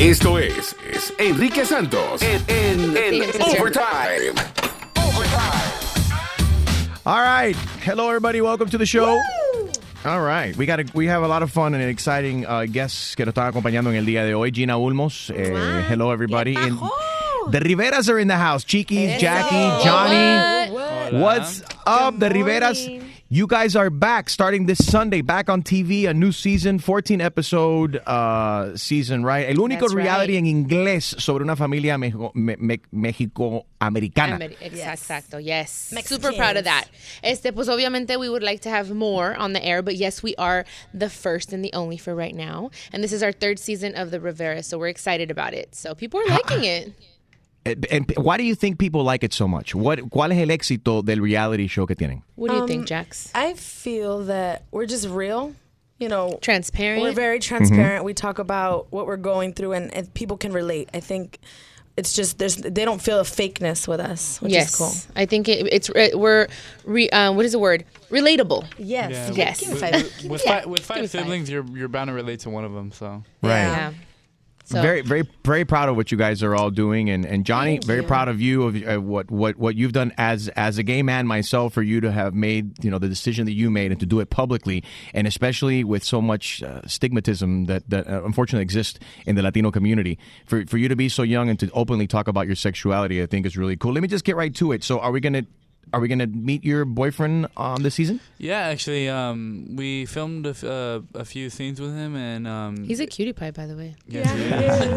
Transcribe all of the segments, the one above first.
Esto es, es Enrique Santos en, en, en Overtime. All right. Hello, everybody. Welcome to the show. All right. We got a, we have a lot of fun and exciting uh, guests que nos están acompañando en el día de hoy. Gina Ulmos. eh, hello, everybody. And the Riveras are in the house. Chiquis, Jacqie, Johnny. What's up, the Riveras? You guys are back starting this Sunday, back on TV, a new season, 14 episode uh, season, right? El único That's reality right. en inglés sobre una familia mejo- me- me- México-americana. Ameri- Exacto, yes. Super proud of that. Este, pues obviamente we would like to have more on the air, but yes, we are the first and the only for right now. And this is our third season of the Rivera, so we're excited about it. So people are liking it. And- and why do you think people like it so much? What, ¿Cuál es el éxito del reality show que tienen? What do you Um, think, Jax? I feel that we're just real. You know, Transparent. we're very transparent. We talk about what we're going through, and, and people can relate. I think it's just there's they don't feel a fakeness with us, which yes, is cool. I think it, it's uh, we're re, uh, what is the word? Relatable. Yes, Yeah. Yes. Give With, five. with, with, me- five, with five me five. siblings, you're you're bound to relate to one of them. So Right. Yeah. So Very, very, very proud of what you guys are all doing, and, and Johnny, Thank very you. proud of you of uh, what what what you've done as as a gay man myself for you to have made you know the decision that you made and to do it publicly, and especially with so much uh, stigmatism that that uh, unfortunately exists in the Latino community. For for you to be so young and to openly talk about your sexuality, I think is really cool. Let me just get right to it. So, are we gonna are we gonna meet your boyfriend on this season? yeah, actually, um, we filmed a, f- uh, a few scenes with him, and um, he's a cutie pie, by the way. yes, he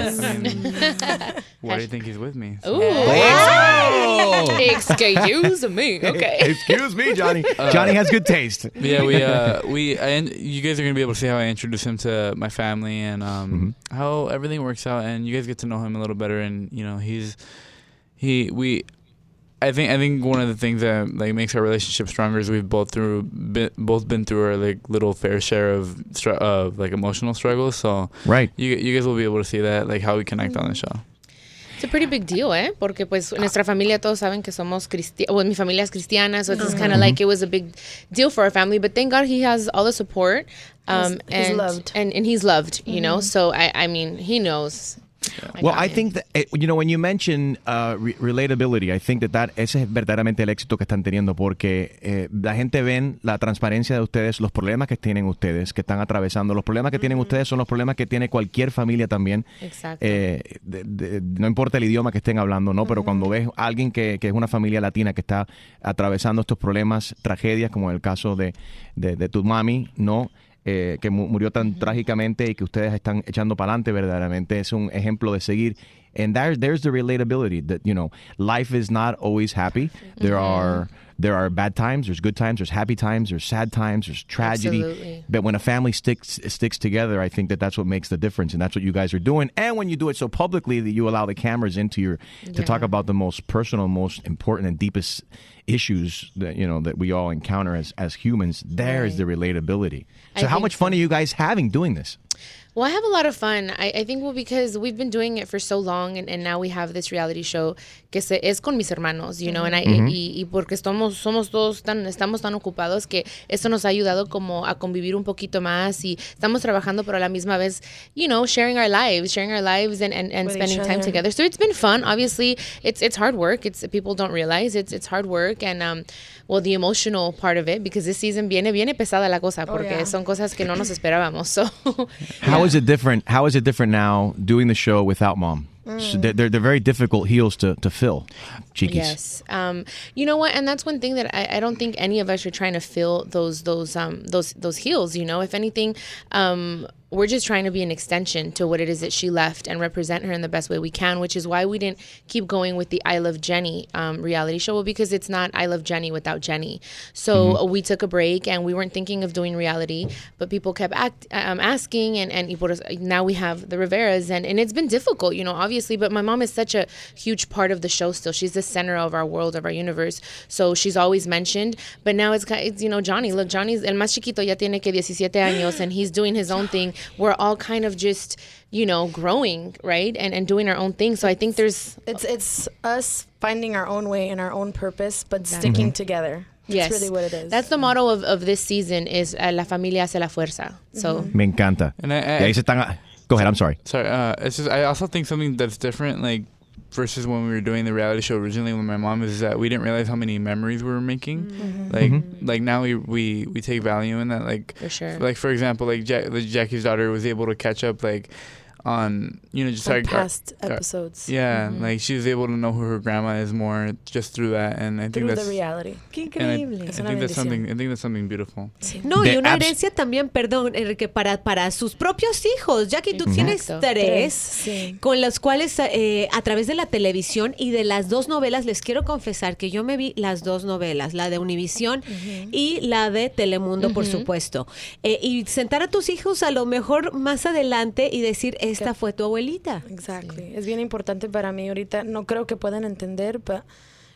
is. I mean, why do you think he's with me? So- Ooh. Excuse me. Okay. Excuse me, Johnny. Johnny has good taste. yeah, we uh, we I, you guys are gonna be able to see how I introduce him to my family and um, how everything works out, and you guys get to know him a little better. And you know, he's he we. I think I think one of the things that like makes our relationship stronger is we've both through been, both been through our like little fair share of str- of like emotional struggles. So Right. you you guys will be able to see that like how we connect on the show. It's a pretty big deal, eh? Porque pues nuestra familia todos saben que somos cristianos. Well, mi familia es cristiana, so it's just kind of like it was a big deal for our family. But thank God he has all the support. Um, He's- he's and, loved. And, and he's loved, you know? So, I, I mean, he knows. Well, I think that eh, you know when you mention uh, re- relatability, I think that, that ese es verdaderamente el éxito que están teniendo porque eh, la gente ven la transparencia de ustedes, los problemas que tienen ustedes, que están atravesando, los problemas que tienen ustedes son los problemas que tiene cualquier familia también. Exacto. Eh, de- de- no importa el idioma que estén hablando, no, pero cuando ves a alguien que, que es una familia latina que está atravesando estos problemas, tragedias como el caso de, de, de tu mami, no. Eh, que mu- murió tan trágicamente y que ustedes están echando para adelante verdaderamente es un ejemplo de seguir. And there, there's the relatability that you know life is not always happy. There are there are bad times there's good times there's happy times there's sad times there's tragedy. Absolutely. but when a family sticks sticks together, I think that that's what makes the difference, and that's what you guys are doing. And when you do it so publicly that you allow the cameras into your to talk about the most personal, most important, and deepest issues that you know that we all encounter as as humans, there is the relatability. So, I how think much fun are you guys having doing this? Well, I have a lot of fun. I, I think well because we've been doing it for so long, and, and now we have this reality show que se, es con mis hermanos, you know, and I, y, mm-hmm. y porque estamos somos todos tan estamos tan ocupados que eso nos ha ayudado como a convivir un poquito más y estamos trabajando pero a la misma vez, you know, sharing our lives, sharing our lives and, and, and With spending time together. So it's been fun. Obviously, it's it's hard work. It's people don't realize it's it's hard work and um well the emotional part of it because this season viene viene pesada la cosa porque yeah. son cosas que no nos esperábamos. So How is it different? How is it different now doing the show without mom? So they're, they're they're very difficult heels to to fill, Chiquis. Yes. Um, you know what? And that's one thing that I, I don't think any of us are trying to fill those those um those those heels. You know, if anything, um, we're just trying to be an extension to what it is that she left and represent her in the best way we can. Which is why we didn't keep going with the I Love Jenni um, reality show. Well, because it's not I Love Jenni without Jenni. So uh, we took a break and we weren't thinking of doing reality, but people kept act, um, asking, and and now we have the Riveras, and and it's been difficult. You know, obviously, but my mom is such a huge part of the show still. She's the center of our world, of our universe. So she's always mentioned. But now it's, it's you know, Johnny. Look, Johnny's el más chiquito ya tiene que 17 años and he's doing his own thing. We're all kind of just, you know, growing, right? And and doing our own thing. So I think there's It's it's us finding our own way and our own purpose, but sticking together. yes, That's really what it is. That's the motto of, of this season is uh, la familia hace la fuerza. So Me encanta. And I- I- y ahí se están, Go ahead. I'm sorry. Sorry, uh, it's just I also think something that's different, like versus when we were doing the reality show originally with my mom, is that we didn't realize how many memories we were making. Like, Mm-hmm. like now we, we we take value in that. Like, For sure. like for example, like Jack, like Jacqie's daughter was able to catch up, like on you know just From like our- past our- episodes. yeah, Mhm. like she was able to know who her grandma is more just through that, and I think Through that's the reality. Qué I, increíble. I Es una think that's something. I think that's something beautiful. No, y una abs- herencia también, perdón, Enrique, para, para sus propios hijos, ya que tú Exacto. tienes tres, Sí. con los cuales eh, a través de la televisión y de las dos novelas, les quiero confesar que yo me vi las dos novelas, la de Univisión y la de Telemundo, por supuesto. Eh, y sentar a tus hijos a lo mejor más adelante y decir, esta fue tu abuelita. Exactly. Es bien importante para mí ahorita. No creo que puedan entender, pero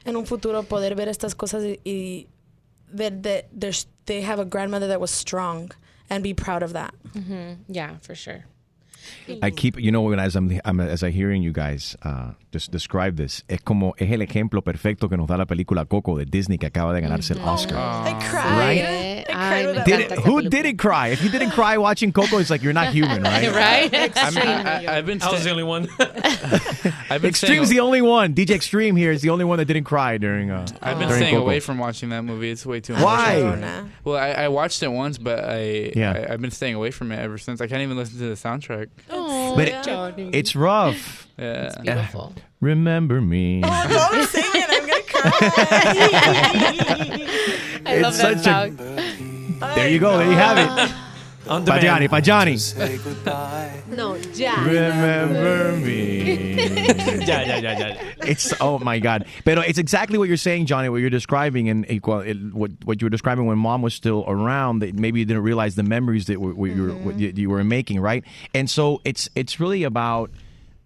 en un futuro poder ver estas cosas y, y ver that they have a grandmother that was strong and be proud of that. Mhm. Yeah, for sure. I keep, you know, when as I'm, I'm as I hearing you guys uh, just describe this, es como es el ejemplo perfecto que nos da la película Coco de Disney que acaba de ganarse el Oscar. I cried. Right? I cried with Did it, who didn't cry? If you didn't cry watching Coco, it's like you're not human, right? right? I'm, I, I, I've been I was the only one. I've been Extreme's the only one. DJ Extreme here is the only one that didn't cry during. Uh, I've been during staying Coco. away from watching that movie. It's way too. Why? emotional. Well, I, I watched it once, but I, Yeah. I I've been staying away from it ever since. I can't even listen to the soundtrack. Oh, But it- It's rough. Yeah. beautiful. Remember me. Don't sing it. I'm gonna cry. I It's love that such a- song. There you go. There you have it. On demand. Pajani, Pajani. No, ya. Remember me. Ya, ya, ya, ya. It's oh my god. But it's exactly what you're saying, Johnny. What you're describing, and eh, equal it, what what you were describing when mom was still around. That maybe you didn't realize the memories that were, what you, were, mm-hmm. what you, you were making, right? And so it's it's really about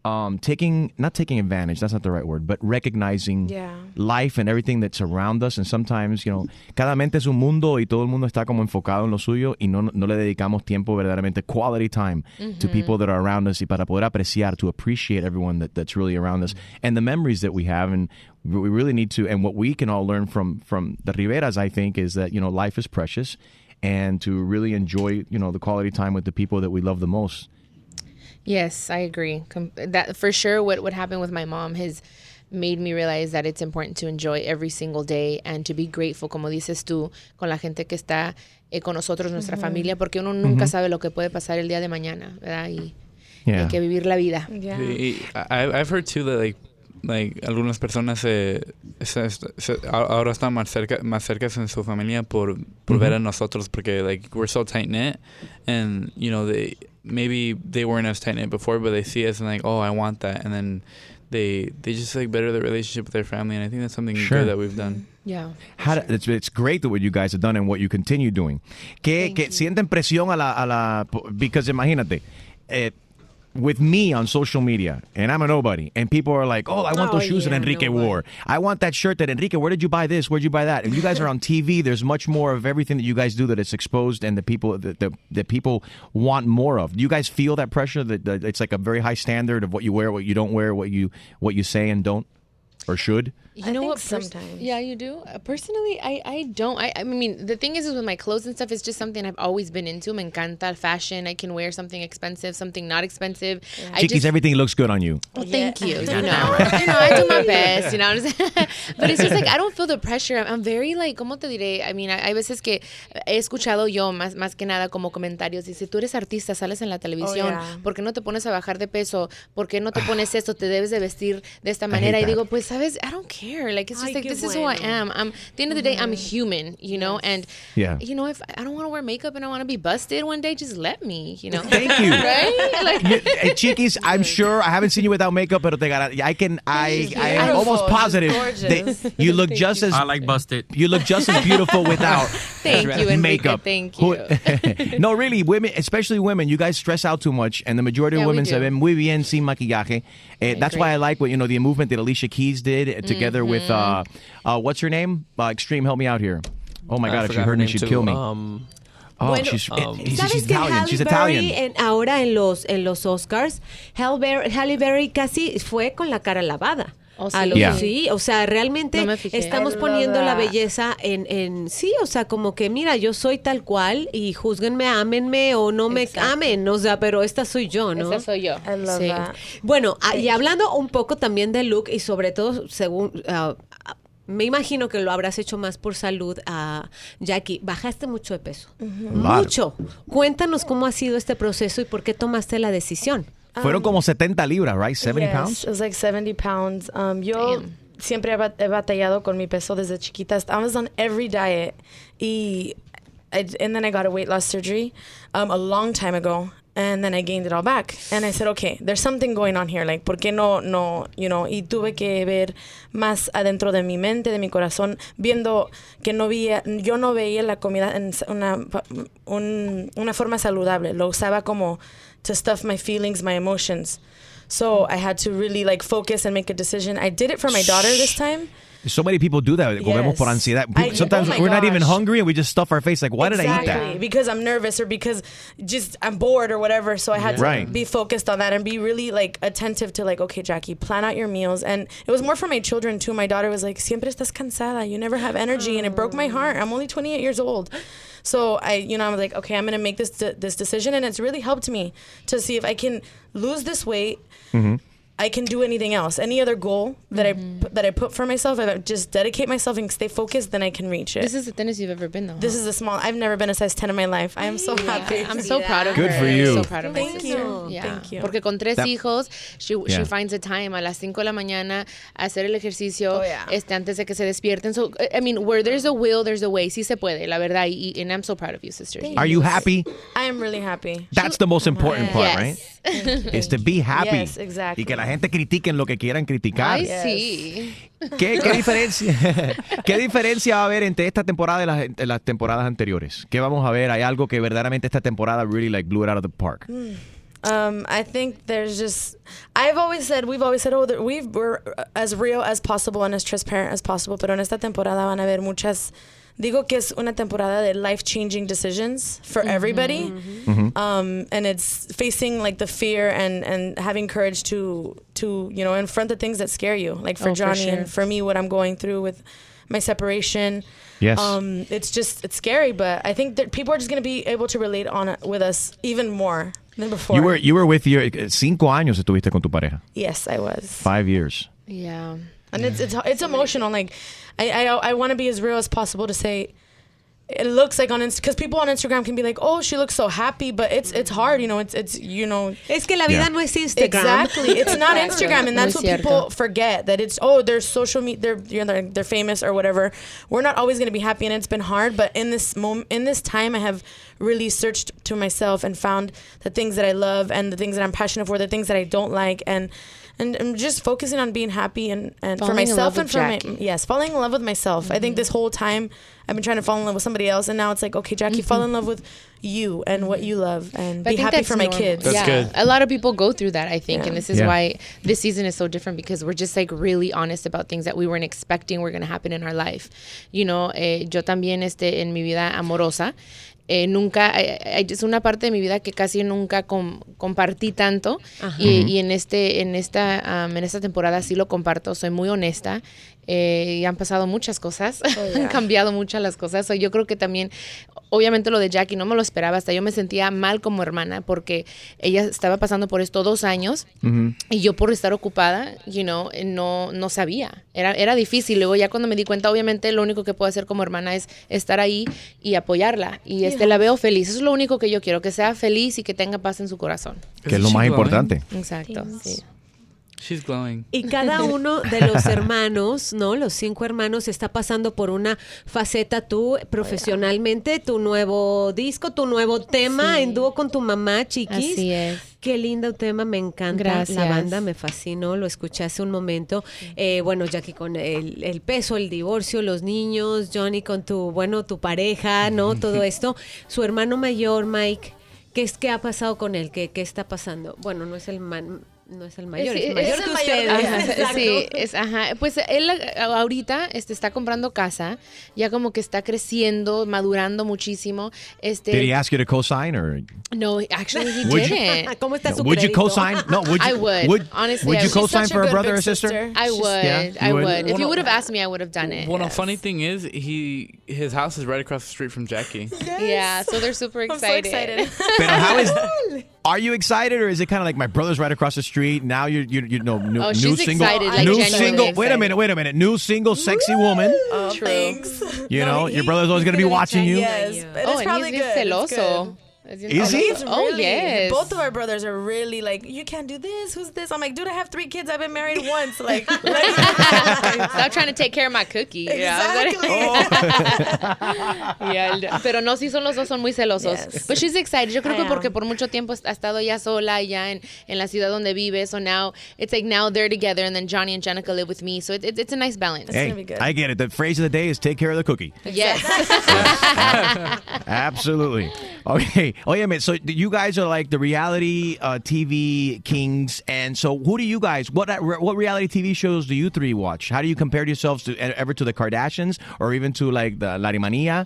um, taking not taking advantage. That's not the right word, but recognizing Yeah. life and everything that's around us. And sometimes, you know, cada mente es un mundo y todo el mundo está como enfocado en lo suyo y no, no le dedicamos tiempo verdaderamente quality time to people that are around us y para poder apreciar, to appreciate everyone that, that's really around us and the memories that we have. And we really need to, and what we can all learn from, from the Riveras, I think, is that, you know, life is precious and to really enjoy, you know, the quality time with the people that we love the most. Yes, I agree. Com- that for sure. What what happened with my mom has made me realize that it's important to enjoy every single day and to be grateful, como dices tú, con la gente que está eh, con nosotros, nuestra familia, porque uno nunca sabe lo que puede pasar el día de mañana, ¿verdad? Y Yeah. hay que vivir la vida. Yeah. Sí, I, I've heard too that like like algunas personas se, se- se- ahora están más cerca más cerca en su familia por, por ver a nosotros porque like we're so tight knit and you know they maybe they weren't as tight knit before but they see us and like oh I want that and then they they just like better their relationship with their family and I think that's something Sure. good that we've done. Yeah. How do- it's, it's great that what you guys have done and what you continue doing. Que, que sienten presión a la, a la because imagínate, eh, with me on social media and I'm a nobody and people are like, oh, I want Oh, those shoes that Enrique no way. wore. I want that shirt that Enrique. Where did you buy this? Where'd you buy that? And you guys are on TV. There's much more of everything that you guys do that it's exposed and the people that, that, that people want more of. Do you guys feel that pressure that, that it's like a very high standard of what you wear, what you don't wear, what you what you say and don't or should? You I know think what? pers- sometimes. yeah, you do. Uh, personally, I, I don't. I, I mean, the thing is, is with my clothes and stuff, it's just something I've always been into. Me encanta fashion. I can wear something expensive, something not expensive. I Chiquis, just, everything looks good on you. Well, thank you. You know, you know, I do my best. You know, what I'm saying? but it's just like I don't feel the pressure. I'm, I'm very like, ¿cómo te diré? I mean, hay veces que he escuchado yo más, más que nada como comentarios. Dice, tú eres artista, sales en la televisión, yeah. ¿por qué no te pones a bajar de peso? ¿Por qué no te pones esto? Te debes de vestir de esta manera. Y digo, pues sabes, I don't care. Like it's just Ay, like qué this is who I am. I'm. At the end of the day, I'm mm-hmm. human. You know, and Yeah. you know, if I don't want to wear makeup and I want to be busted one day, just let me. You know, Thank you. right? Like. Hey, Chiquis, I'm sure I haven't seen you without makeup, but te gara- I can I I am Beautiful. almost positive gorgeous. that you look just as I like busted. you look just as beautiful without Thank you, Enrique. makeup. Thank you. no, really, women, especially women, you guys stress out too much, and the majority Yeah, of women se do. ven muy bien sin maquillaje. Eh, that's why. I like what you know the movement that Alicia Keys did uh, together with uh, Mm-hmm. uh, what's her name? Uh, Extreme, help me out here. Oh my I God, if she heard me, name she'd too. kill me. Um, oh, Bueno, she's, um, she's, ¿Sabes she's que Italian. Halle She's Berry Italian. en- ahora en los, en los Oscars, Halle Berry, Halle Berry casi fue con la cara lavada. Oh, a sí. los Yeah. sí, o sea, realmente No estamos poniendo la belleza en, en sí, o sea, como que mira, yo soy tal cual y juzguenme, ámenme o no me Exacto. amen, o sea, pero esta soy yo, ¿no? Esa soy yo. I love Sí. that. Bueno, ah, y hablando un poco también del look y sobre todo, según, ah, ah, me imagino que lo habrás hecho más por salud, a Jackie, bajaste mucho de peso, mucho. Cuéntanos cómo ha sido este proceso y por qué tomaste la decisión. Fueron como 70 libras, right? 70 yes, pounds. It was like 70 pounds. Um, yo Damn. siempre he, bat- he batallado con mi peso desde chiquita. I was on every diet. Y, I, and then I got a weight loss surgery um, a long time ago. And then I gained it all back. And I said, okay, there's something going on here. Like, ¿por qué no, no, you know? Y tuve que ver más adentro de mi mente, de mi corazón, viendo que no veía, yo no veía la comida en s- una, un- una forma saludable. Lo usaba como to stuff my feelings, my emotions. So I had to really like focus and make a decision. I did it for my daughter this time. So many people do that. Comemos por Yes. ansiedad. I- Sometimes oh we're not even hungry and we just stuff our face like, why did I eat that? because I'm nervous or because just I'm bored or whatever. So I had to Right. be focused on that and be really like attentive to like, okay, Jacqie, plan out your meals. And it was more for my children too. My daughter was like, siempre estás cansada. You never have energy. And it broke my heart. I'm only 28 years old. So I, you know, I was like, okay, I'm to make this, de- this decision. And it's really helped me to see if I can lose this weight. Mm-hmm. I can do anything else. Any other goal that I mm-hmm. that I put for myself, if I just dedicate myself and stay focused, then I can reach it. This is the thinnest you've ever been, though. This is a small. I've never been a size 10 in my life. I am so happy. I'm so proud of Good her. for you. So proud of my Thank sister. you. Yeah. Thank you. Porque con tres That- hijos, she, Yeah. she finds a time a las 5 de la mañana a hacer el ejercicio Oh, yeah. este, antes de que se despierten. So, I mean, where there's a will, there's a way. Sí se puede, la verdad. Y, and I'm so proud of you, sister. Are you happy? I am really happy. That's the most important part, Yes. right? Is to be happy. Yes, exactly. Y que la gente critiquen lo que quieran criticar. Ay, Yes. sí. ¿Qué, qué diferencia, ¿Qué diferencia va a haber entre esta temporada y las, de las temporadas anteriores? ¿Qué vamos a ver? ¿Hay algo que verdaderamente esta temporada really like blew it out of the park? Um, I think there's just. I've always said we've always said oh that we we're as real as possible and as transparent as possible. Pero en esta temporada van a haber muchas. Digo que es una temporada de life changing decisions for everybody. Um, and it's facing like the fear and and having courage to to you know confront the things that scare you. Like for Oh, for Johnny sure. and for me, what I'm going through with my separation. Yes. Um, it's just it's scary, but I think that people are just gonna be able to relate on it with us even more than before. you were you were with your cinco años estuviste con tu pareja. yes, I was, Five years. Yeah. And it's it's it's emotional. Like, I I, I want to be as real as possible to say. It looks like on because people on Instagram can be like, "Oh, she looks so happy," but it's it's hard, you know. It's it's you know Es que la vida Yeah. no es Instagram. Exactly. It's not Instagram, and that's what people forget. That it's oh, they're social media, they're you know, they're, they're famous or whatever. We're not always going to be happy, and it's been hard. But in this moment, in this time, I have really searched to myself and found the things that I love and the things that I'm passionate for, the things that I don't like, and and I'm just focusing on being happy and and for Falling in myself and with for my yes, falling in love with myself. I think this whole time I've been trying to fall in love with somebody else, and now it's like okay, Jacqie, fall in love with you and what you love, and But be happy that's for my kids. That's yeah. good. A lot of people go through that, I think, Yeah. and this is Yeah. why this season is so different because we're just like really honest about things that we weren't expecting were going to happen in our life. You know, eh, yo también este en mi vida amorosa eh, nunca eh, eh, es una parte de mi vida que casi nunca com- compartí tanto y, y en este en esta um, en esta temporada sí lo comparto. Soy muy honesta. Eh, y han pasado muchas cosas, han cambiado muchas las cosas. So, yo creo que también, obviamente lo de Jackie no me lo esperaba, hasta yo me sentía mal como hermana porque ella estaba pasando por esto dos años y yo por estar ocupada, you know, eh, no, no sabía. Era, era difícil. Luego ya cuando me di cuenta, obviamente lo único que puedo hacer como hermana es estar ahí y apoyarla. Y este la veo feliz. Eso es lo único que yo quiero, que sea feliz y que tenga paz en su corazón. Que es lo más importante. Exacto. Sí. She's glowing. Y cada uno de los hermanos, ¿no? Los cinco hermanos está pasando por una faceta tú profesionalmente, tu nuevo disco, tu nuevo tema Sí. en dúo con tu mamá, Chiquis. Así es. Qué lindo tema, me encanta Gracias. la banda, me fascinó, lo escuché hace un momento. Eh, bueno, Jackie con el, el peso, el divorcio, los niños, Johnny con tu, bueno, tu pareja, ¿no? Todo esto. Su hermano mayor, Mike, ¿qué es qué ha pasado con él? ¿Qué, qué está pasando? Bueno, no es el man, no es el mayor, Sí, es, mayor es que el mayor de ustedes. Ajá, sí, es, ajá. Pues él ahorita este, está comprando casa, ya como que está creciendo, madurando muchísimo. Este, Did he ask you to co-sign or no, actually he Would you- didn't. ¿Cómo está su would you co-sign? No, would you? I would. Honestly, would you would. co-sign for a brother or sister? sister. I would. Yeah, I would? would. If Well, you no- would have asked me, I would have done it. Well, Yes. funny thing is, he his house is right across the street from Jackie. Yeah, so they're super I'm so excited. excited. But how is? Are you excited, or is it kind of like my brother's right across the street? Now you're you you know new, Oh, new single, excited, like new genuinely single. Wait a minute, wait a minute, new single, sexy woman. Oh, oh True. thanks. You know, he- your brother's always he's gonna be watching you. Yes, but oh, it's and probably he's bien good. It's celoso. good. Es bien Is he? He's Oh, really- yes. Both of our brothers are really like, you can't do this. Who's this? I'm like, dude, I have three kids. I've been married once. Like, let me Stop trying to take care of my cookie. Yeah, Exactly. Oh. Yeah, el- pero no, sí son los dos son muy celosos. Yes. But she's excited. Yo creo I que am. porque por mucho tiempo ha estado ya sola ya en, en la ciudad donde vive. So now it's like now they're together and then Johnny and Jenicka live with me. So it, it, it's a nice balance. Hey, gonna be good. I get it. The phrase of the day is "take care of the cookie." Yes. Absolutely. Okay. Oh yeah, man. So you guys are like the reality uh, TV kings, and so who do you guys? What uh, what reality TV shows do you three watch? How do you compare yourselves to ever to the Kardashians or even to like the Larrymania?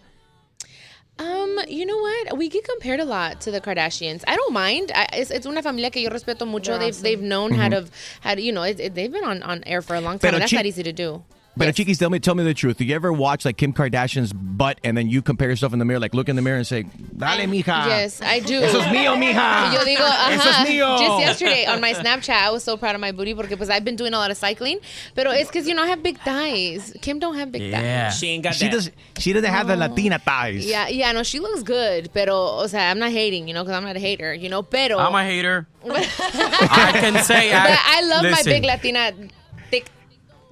Um, you know what? We get compared a lot to the Kardashians. I don't mind. I, it's, it's una familia que yo respeto mucho. They're They've awesome. they've known how to how to you know it, it- they've been on, on air for a long time. Pero and that's chi- not easy to do. But Yes. Chiquis, tell me, tell me the truth. Do you ever watch like Kim Kardashian's butt and then you compare yourself in the mirror, like look in the mirror and say, "Dale, mija." Yes, I do. Eso es mío, mija. Yo digo, Eso es ajá. mío. Just yesterday on my Snapchat, I was so proud of my booty because pues I've been doing a lot of cycling. But it's because, you know, I have big thighs. Kim don't have big Yeah. thighs. She ain't got She that. does. She doesn't have the Latina thighs. Yeah, yeah, no, she looks good. Pero, o sea, I'm not hating, you know, because I'm not a hater, you know. Pero, I'm a hater. I can say I. but I love my big Latina thick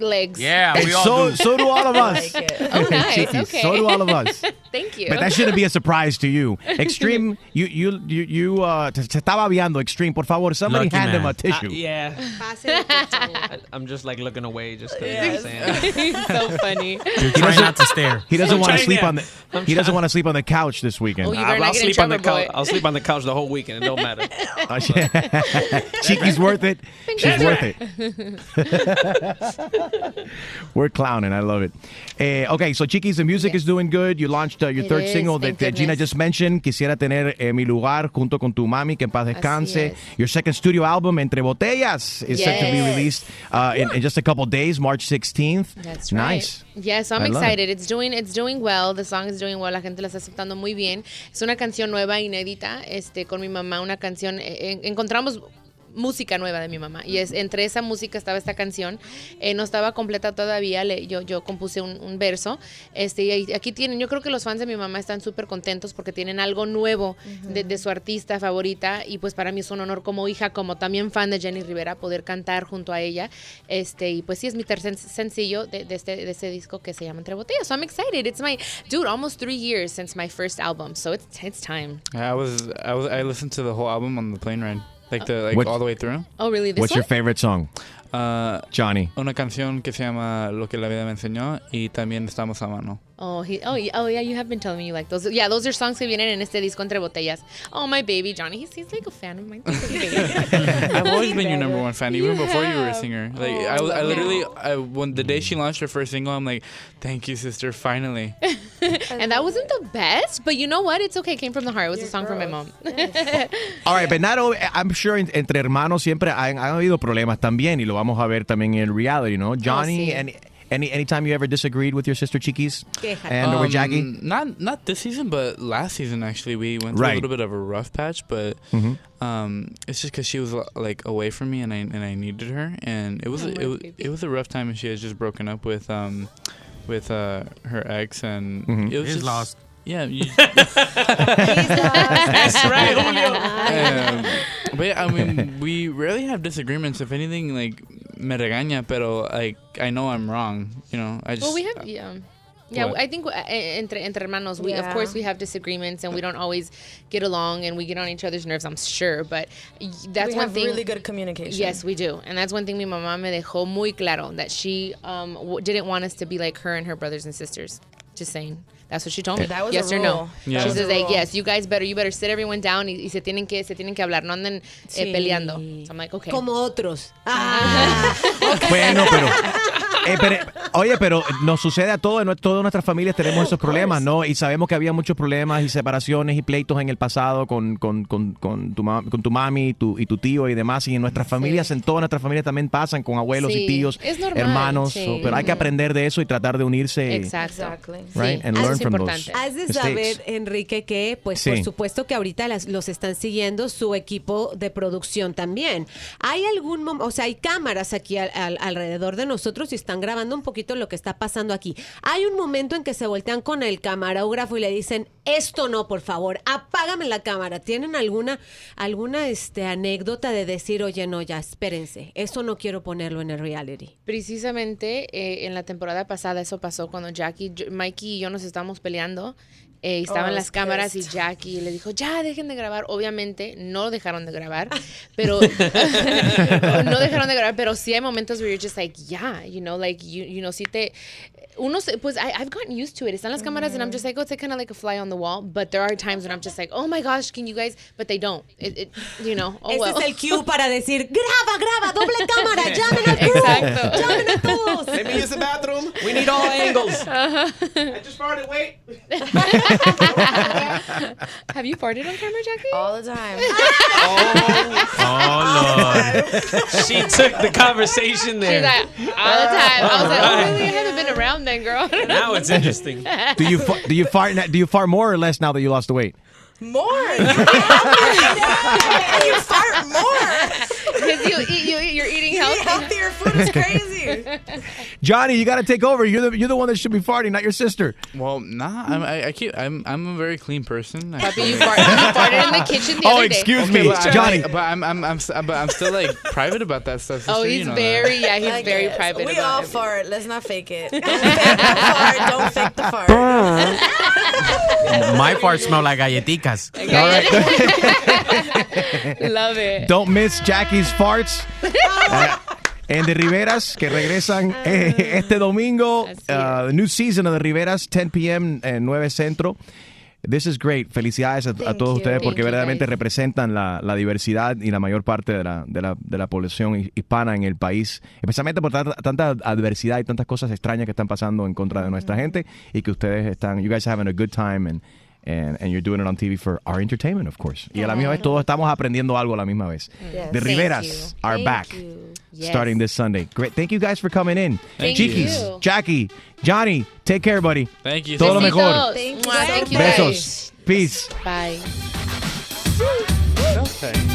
legs. Yeah, And we all so, do. so do all of us. Oh, nice. Okay. So do all of us. Thank you. But that shouldn't be a surprise to you. Extreme, you you you you uh te, te estaba viendo Extreme, por favor, somebody Lucky hand him man. a tissue. Uh, yeah. Pásele, por favor. I- I'm just like looking away just because you know what I'm saying. He's so funny. Try not to stare. He doesn't want to trying sleep on the he doesn't want to sleep on the couch this weekend. Oh, you I'll, better not I'll get in sleep on the couch. I'll sleep on the couch the whole weekend. It don't matter. Uh, Chiqui's worth it. She's worth it. We're clowning. I love it. Eh, okay, so Chiquis, the music is doing good. You launched uh, your It third is, single that, Gina just mentioned. Quisiera tener eh, mi lugar junto con tu mami, que en paz descanse. es. Your second studio album, Entre Botellas, is set to be released uh, in, in just a couple days, March 16th. That's right. Nice. Yes, I'm I love it. excited. It's doing it's doing well. The song is doing well. La gente la está aceptando muy bien. Es una canción nueva, inédita. Este, con mi mamá, una canción. eh, en- encontramos música nueva de mi mamá. Y es entre esa música estaba esta canción. Eh, no estaba completa todavía le- yo yo compuse un, un verso. Este y aquí tienen yo creo que los fans de mi mamá están súper contentos porque tienen algo nuevo de, de su artista favorita. Y pues para mí es un honor como hija como también fan de Jenny Rivera poder cantar junto a ella. Este y pues sí es mi tercer sencillo de, de este de este disco que se llama Entre Botellas. So I'm excited. It's my dude almost three years since my first album. So it's it's time. I was I was I listened to the whole album on the plane ride, like the like What- all the way through. oh really this What's one your favorite song, Uh, Johnny? una canción que se llama Lo que la vida me enseñó y también estamos a mano. Oh, he, oh, yeah, oh, yeah, you have been telling me you like those. Yeah, those are songs que vienen en este disco Entre Botellas. Oh, my baby, Johnny, he's, he's like a fan of mine. I've always been your number one fan, even You before you were a singer. Like Oh, I, I literally, I, when the day she launched her first single, I'm like, "Thank you, sister, finally." and that wasn't the best, but you know what? It's okay. It came from the heart. It was a song from my mom. All right, but not all, I'm sure entre hermanos siempre han, han habido problemas también y lo vamos a ver también en reality, ¿no? Oh, Johnny, sí. any, any anytime you ever disagreed with your sister Chiquis Quéjate. and or with Jacqie? Um, Not not this season, but last season actually we went through Right. a little bit of a rough patch, but um, it's just because she was like away from me and I and I needed her, and it was Oh, it my was it was a rough time, and she had just broken up with um with uh her ex, and Mhm. it was He's just, lost. Yeah, you, That's right, Julio. um, but yeah, I mean, we rarely have disagreements. If anything, like me regaña, pero like I know I'm wrong. You know, I just well, we have, yeah. Yeah, What? I think uh, entre, entre hermanos, we of course we have disagreements and we don't always get along and we get on each other's nerves. I'm sure, but y- that's we one have thing. really good communication. Yes, we do, and that's one thing mi mamá me dejó muy claro that she um, w- didn't want us to be like her and her brothers and sisters. Just saying. That's what she told me. That was yes a or no. Yeah. She says like, yes, you guys better, you better sit everyone down y, y se tienen que, se tienen que hablar, no anden eh, Sí. peleando. So I'm like, okay. Como otros. Ah, Bueno, pero, eh, pero- oye, pero nos sucede a todos, en todas nuestras familias tenemos esos problemas, ¿no? Y sabemos que había muchos problemas y separaciones y pleitos en el pasado con, con, con, con tu, ma- con tu mami y tu, y tu tío y demás. Y en nuestras familias, en todas nuestras familias también pasan con abuelos y tíos, es normal, hermanos. sí. so- pero hay que aprender de eso y tratar de unirse. Exacto. Right? Sí, And learn es from importante. those Has de saber, Enrique, que pues Sí. por supuesto que ahorita las- los están siguiendo su equipo de producción también. Hay algún momento, o sea, hay cámaras aquí al- al- alrededor de nosotros y están grabando un poquito lo que está pasando aquí. Hay un momento en que se voltean con el camarógrafo y le dicen, esto no, por favor, apágame la cámara. ¿Tienen alguna, alguna este, anécdota de decir, oye, no, ya, espérense, eso no quiero ponerlo en el reality? Precisamente eh, en la temporada pasada eso pasó cuando Jackie, Mikey y yo nos estábamos peleando. Eh, estaban Oh, las cámaras y. Jackie le dijo, ya dejen de grabar. Obviamente no dejaron de grabar, pero no dejaron de grabar, pero sí hay momentos where you're just like, yeah, you know, like, you, you know, sí te, uno, pues I, I've gotten used to it. Están las cámaras and I'm just like, oh, it's kind of like a fly on the wall. But there are times when I'm just like, oh my gosh, can you guys, but they don't. It, it, you know, oh Ese well. es el cue para decir, graba, graba, doble cámara, llamen al crew, Exacto. llamen a todos. Let me use the bathroom. We need all angles. Uh-huh. I just farted. Wait. Have you farted on camera, Jacqie? All the time. Oh Lord. she took the conversation She's there. like, all the time. I was like, oh, really? I haven't been around then, girl. now it's interesting. Do you fa- do you fart na- do you fart more or less now that you lost the weight? More. You you fart more. Because you eat, you eat, you're eating Eat healthier food is crazy. Johnny, you got to take over. You're the you're the one that should be farting, not your sister. Well, nah, I'm, I, I keep. I'm, I'm a very clean person. Puppy, you, fart, you farted in the kitchen the Oh, other day. excuse Okay, me, but I'm Johnny. like- but I'm, I'm, I'm, but I'm still like private about that stuff. Oh, sister, you he's know very, yeah, he's I very guess. private We about all it. fart. Let's not fake it. Don't fake the fart. Don't fake the fart. My farts smell like galletitas. All right. Love it. Don't miss Jackie's farts. Uh, and the Riveras que regresan eh, este domingo. Uh, the new season of the Riveras, 10 p.m. eh, 9 Centro. This is great. Felicidades a, todos you. ustedes porque Thank verdaderamente representan la, la diversidad y la mayor parte de la, de, la, de la población hi- hispana en el país, especialmente por tanta, tanta adversidad y tantas cosas extrañas que están pasando en contra de nuestra gente y que ustedes están, you guys are having a good time and, and, and you're doing it on TV for our entertainment, of course. Y a la misma vez todos estamos aprendiendo algo a la misma vez. Mm. Yes. The Riveras are Thank back. Yes. Starting this Sunday. Great. Thank you guys for coming in. Thank Chiquis. Jacqie, Johnny, take care, buddy. Thank you. Todo lo Thank you. mejor. Thank you Thank you much. Besos. Peace. Bye. Okay.